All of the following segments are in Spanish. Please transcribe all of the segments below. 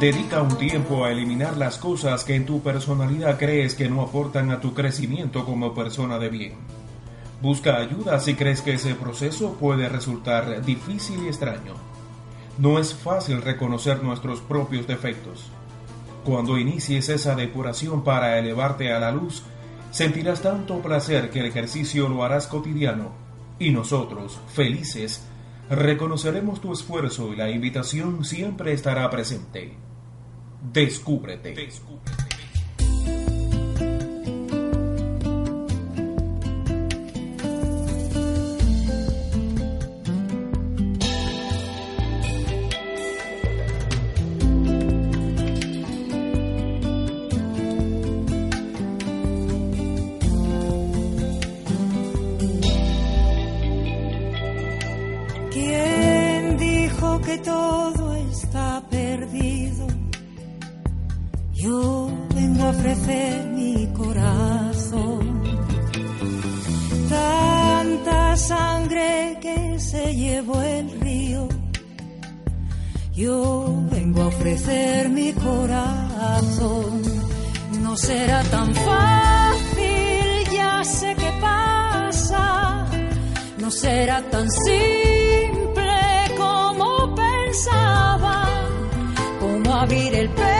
Dedica un tiempo a eliminar las cosas que en tu personalidad crees que no aportan a tu crecimiento como persona de bien. Busca ayuda si crees que ese proceso puede resultar difícil y extraño. No es fácil reconocer nuestros propios defectos. Cuando inicies esa depuración para elevarte a la luz, sentirás tanto placer que el ejercicio lo harás cotidiano y nosotros, felices, reconoceremos tu esfuerzo y la invitación siempre estará presente. Descúbrete. ¿Quién No será tan fácil, ya sé qué pasa. No será tan simple como pensaba. Como abrir el pecho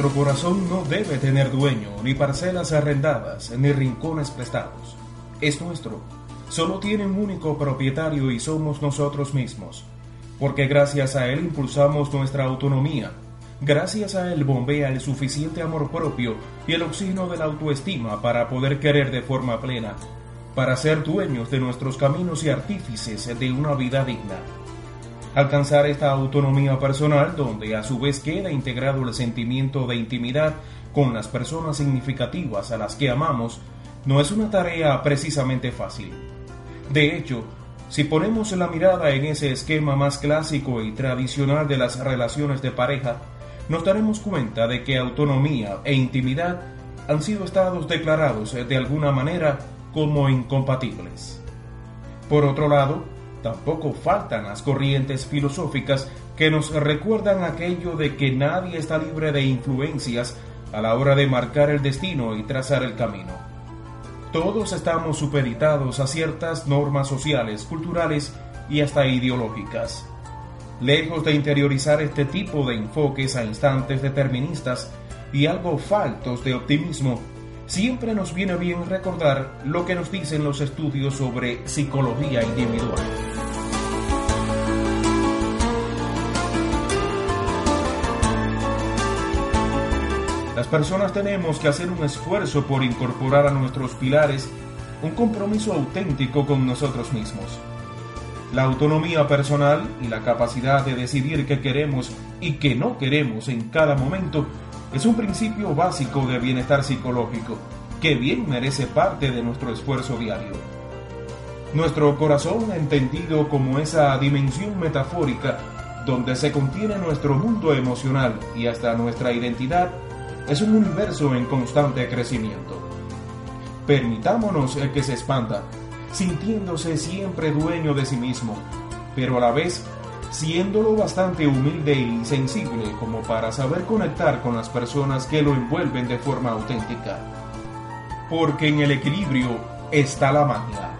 Nuestro corazón no debe tener dueño, ni parcelas arrendadas, ni rincones prestados. Es nuestro. Solo tiene un único propietario y somos nosotros mismos. Porque gracias a él impulsamos nuestra autonomía. Gracias a él bombea el suficiente amor propio y el oxígeno de la autoestima para poder querer de forma plena, para ser dueños de nuestros caminos y artífices de una vida digna. Alcanzar esta autonomía personal, donde a su vez queda integrado el sentimiento de intimidad con las personas significativas a las que amamos, no es una tarea precisamente fácil. De hecho, si ponemos la mirada en ese esquema más clásico y tradicional de las relaciones de pareja, nos daremos cuenta de que autonomía e intimidad han sido estados declarados de alguna manera como incompatibles. Por otro lado, Tampoco faltan las corrientes filosóficas que nos recuerdan aquello de que nadie está libre de influencias a la hora de marcar el destino y trazar el camino. Todos estamos supeditados a ciertas normas sociales, culturales y hasta ideológicas. Lejos de interiorizar este tipo de enfoques a instantes deterministas y algo faltos de optimismo, siempre nos viene bien recordar lo que nos dicen los estudios sobre psicología individual. Personas tenemos que hacer un esfuerzo por incorporar a nuestros pilares un compromiso auténtico con nosotros mismos. La autonomía personal y la capacidad de decidir qué queremos y qué no queremos en cada momento es un principio básico de bienestar psicológico que bien merece parte de nuestro esfuerzo diario. Nuestro corazón entendido como esa dimensión metafórica donde se contiene nuestro mundo emocional y hasta nuestra identidad es un universo en constante crecimiento. Permitámonos el que se expanda, sintiéndose siempre dueño de sí mismo, pero a la vez siéndolo bastante humilde y sensible como para saber conectar con las personas que lo envuelven de forma auténtica. Porque en el equilibrio está la magia.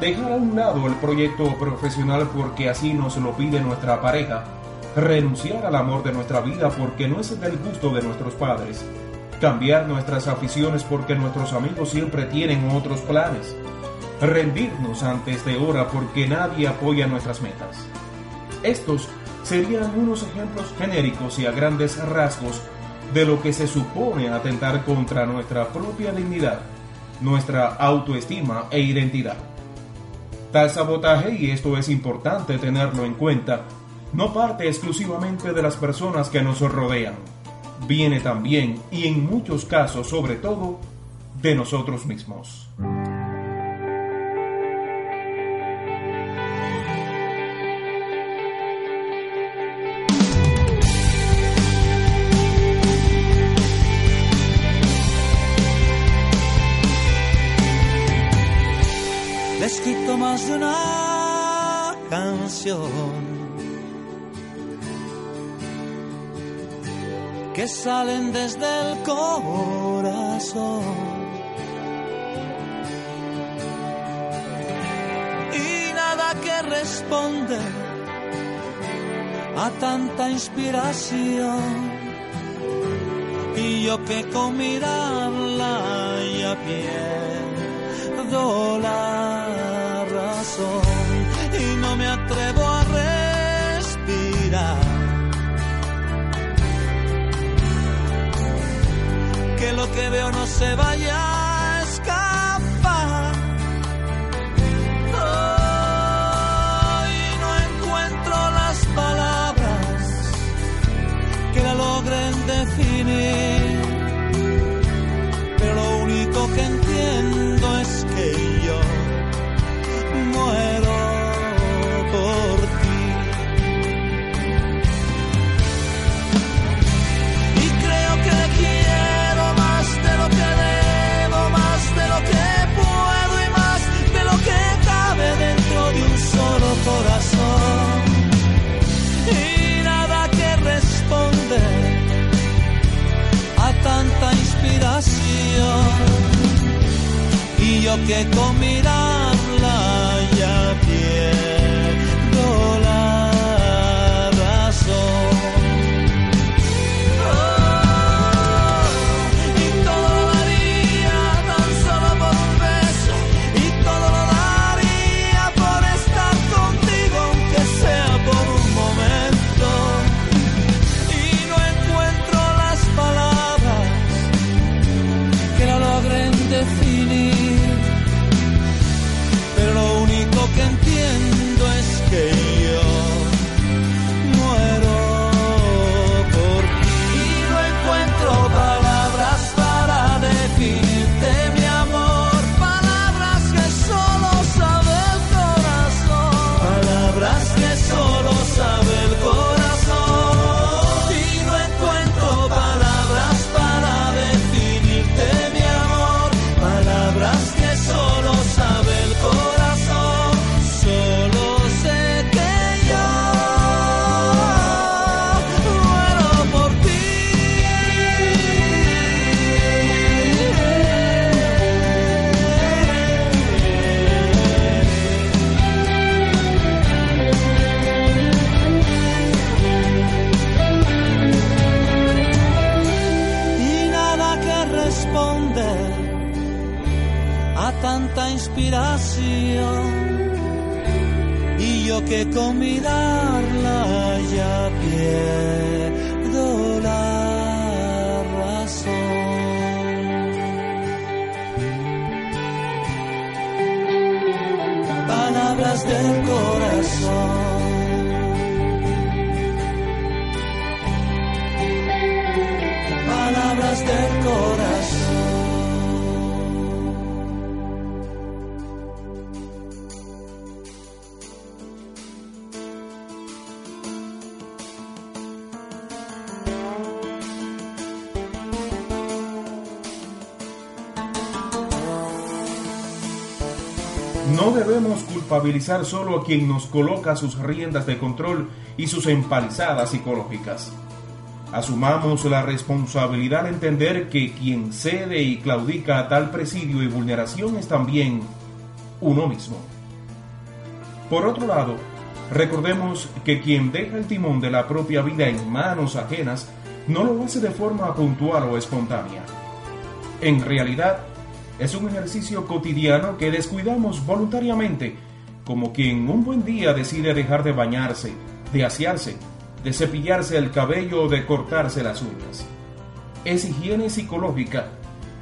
Dejar a un lado el proyecto profesional porque así nos lo pide nuestra pareja renunciar al amor de nuestra vida porque no es del gusto de nuestros padres, cambiar nuestras aficiones porque nuestros amigos siempre tienen otros planes, rendirnos antes de hora porque nadie apoya nuestras metas. Estos serían unos ejemplos genéricos y a grandes rasgos de lo que se supone atentar contra nuestra propia dignidad, nuestra autoestima e identidad. Tal sabotaje, y esto es importante tenerlo en cuenta, no parte exclusivamente de las personas que nos rodean, viene también, y en muchos casos sobre todo, de nosotros mismos. Les más de una canción que salen desde el corazón. Y nada que responde a tanta inspiración. Y yo que con mirarla ya pierdo la razón y no me atrevo que veo no se vaya a escapar. y no encuentro las palabras que la logren definir, pero lo único que entiendo y yo que con mirarla ya pierdo la razón. Palabras del corazón. No debemos culpabilizar solo a quien nos coloca sus riendas de control y sus empalizadas psicológicas. Asumamos la responsabilidad de entender que quien cede y claudica a tal presidio y vulneración es también uno mismo. Por otro lado, recordemos que quien deja el timón de la propia vida en manos ajenas no lo hace de forma puntual o espontánea. En realidad, es un ejercicio cotidiano que descuidamos voluntariamente, como quien un buen día decide dejar de bañarse, de asearse, de cepillarse el cabello o de cortarse las uñas. Es higiene psicológica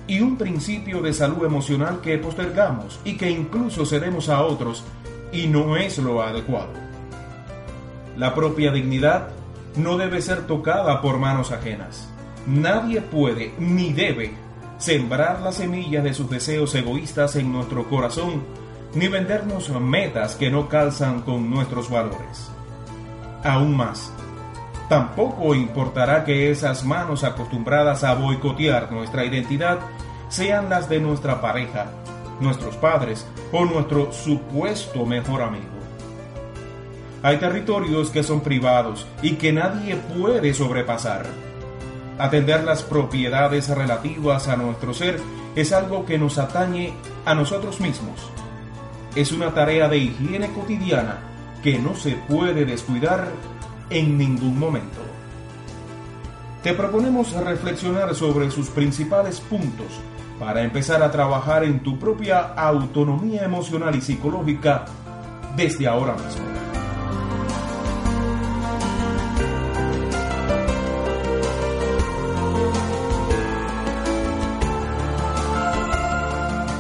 y un principio de salud emocional que postergamos y que incluso cedemos a otros y no es lo adecuado. La propia dignidad no debe ser tocada por manos ajenas. Nadie puede ni debe sembrar las semillas de sus deseos egoístas en nuestro corazón, ni vendernos metas que no calzan con nuestros valores. Aún más, tampoco importará que esas manos acostumbradas a boicotear nuestra identidad sean las de nuestra pareja, nuestros padres o nuestro supuesto mejor amigo. Hay territorios que son privados y que nadie puede sobrepasar Atender las propiedades relativas a nuestro ser es algo que nos atañe a nosotros mismos. Es una tarea de higiene cotidiana que no se puede descuidar en ningún momento. Te proponemos reflexionar sobre sus principales puntos para empezar a trabajar en tu propia autonomía emocional y psicológica desde ahora mismo.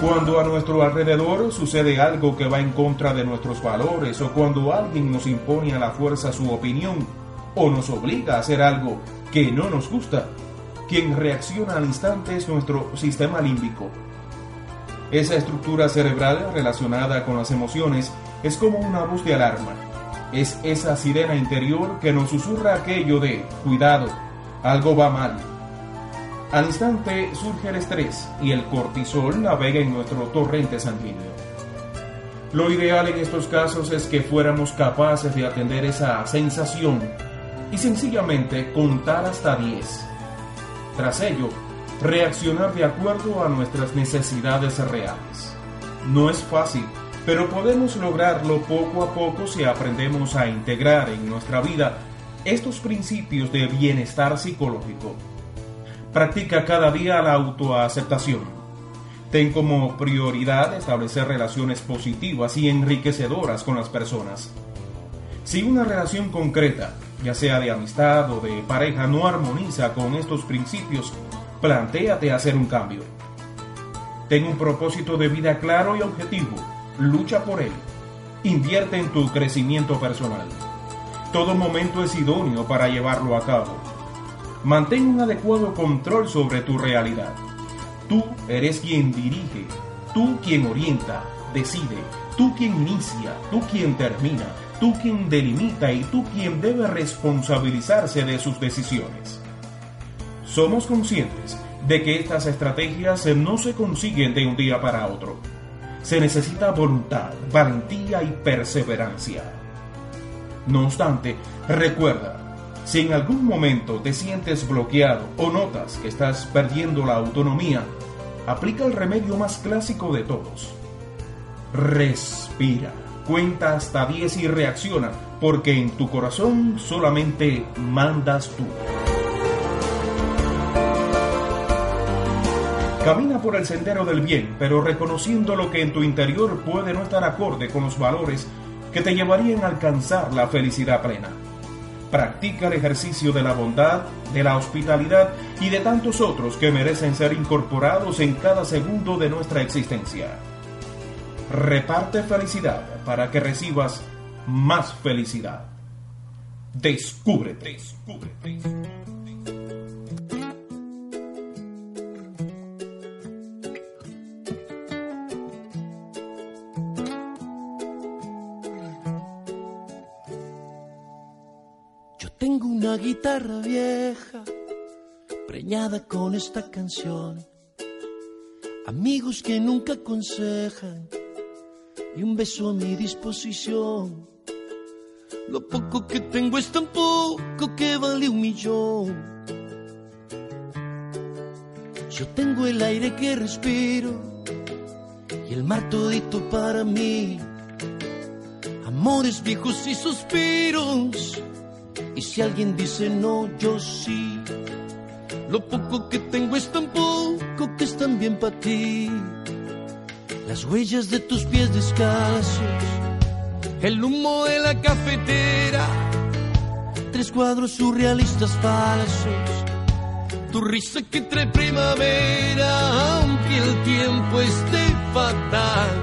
Cuando a nuestro alrededor sucede algo que va en contra de nuestros valores o cuando alguien nos impone a la fuerza su opinión o nos obliga a hacer algo que no nos gusta, quien reacciona al instante es nuestro sistema límbico. Esa estructura cerebral relacionada con las emociones es como una voz de alarma. Es esa sirena interior que nos susurra aquello de, cuidado, algo va mal, al instante surge el estrés y el cortisol navega en nuestro torrente sanguíneo. Lo ideal en estos casos es que fuéramos capaces de atender esa sensación y sencillamente contar hasta 10. Tras ello, reaccionar de acuerdo a nuestras necesidades reales. No es fácil, pero podemos lograrlo poco a poco si aprendemos a integrar en nuestra vida estos principios de bienestar psicológico. Practica cada día la autoaceptación. Ten como prioridad establecer relaciones positivas y enriquecedoras con las personas. Si una relación concreta, ya sea de amistad o de pareja, no armoniza con estos principios, plantéate hacer un cambio. Ten un propósito de vida claro y objetivo. Lucha por él. Invierte en tu crecimiento personal. Todo momento es idóneo para llevarlo a cabo. Mantén un adecuado control sobre tu realidad. Tú eres quien dirige, tú quien orienta, decide, tú quien inicia, tú quien termina, tú quien delimita y tú quien debe responsabilizarse de sus decisiones. Somos conscientes de que estas estrategias no se consiguen de un día para otro. Se necesita voluntad, valentía y perseverancia. No obstante, recuerda, si en algún momento te sientes bloqueado o notas que estás perdiendo la autonomía, aplica el remedio más clásico de todos. Respira, cuenta hasta 10 y reacciona, porque en tu corazón solamente mandas tú. Camina por el sendero del bien, pero reconociendo lo que en tu interior puede no estar acorde con los valores que te llevarían a alcanzar la felicidad plena. Practica el ejercicio de la bondad, de la hospitalidad y de tantos otros que merecen ser incorporados en cada segundo de nuestra existencia. Reparte felicidad para que recibas más felicidad. Descúbrete. Descúbrete. Guitarra vieja, preñada con esta canción. Amigos que nunca aconsejan y un beso a mi disposición. Lo poco que tengo es tan poco que vale un millón. Yo tengo el aire que respiro y el mar todito para mí. Amores viejos y suspiros y si alguien dice no, yo sí. Lo poco que tengo es tan poco que es tan bien para ti. Las huellas de tus pies descalzos, el humo de la cafetera, tres cuadros surrealistas falsos. Tu risa que trae primavera, aunque el tiempo esté fatal.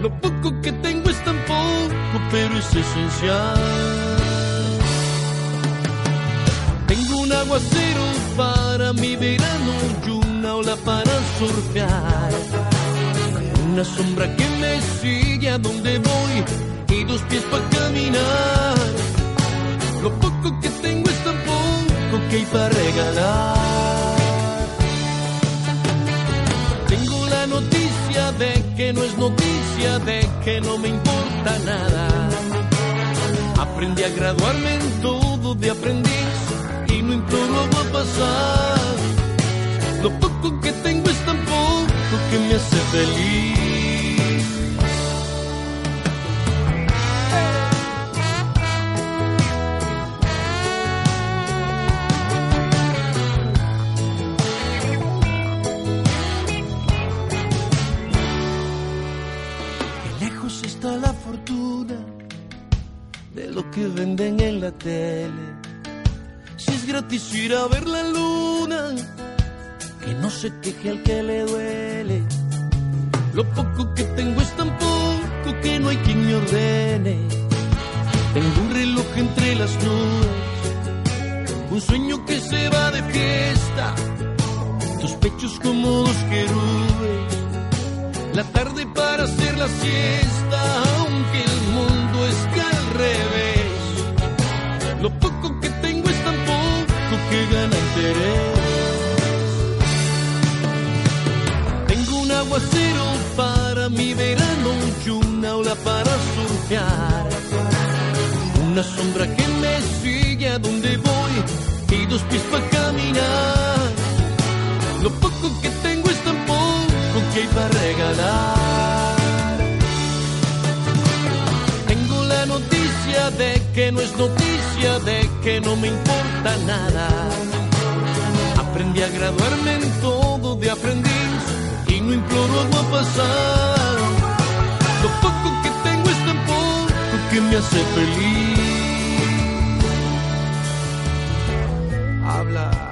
Lo poco que tengo es tan poco, pero es esencial. Aguacero para mi verano y una ola para surfear. Una sombra que me sigue a donde voy y dos pies para caminar. Lo poco que tengo es tan poco que hay para regalar. Tengo la noticia de que no es noticia, de que no me importa nada. Aprendí a graduarme en todo de aprendiz imploro va a pasar. Lo poco que tengo es tan poco que me hace feliz. A ver la luna, que no se queje al que le duele. Lo poco que tengo es tan poco que no hay quien me ordene. Tengo un reloj entre las nubes, un sueño que se va de fiesta, tus pechos como dos querubes, la tarde para hacer la siesta, Tengo un aguacero para mi verano y una ola para surfear. Una sombra que me sigue a donde voy y dos pies para caminar. Lo poco que tengo es tan poco que hay para regalar. Tengo la noticia de que no es noticia, de que no me importa nada. Aprendí a graduarme en todo de aprendiz y no imploro agua pasar. Lo poco que tengo es tan poco que me hace feliz. Habla.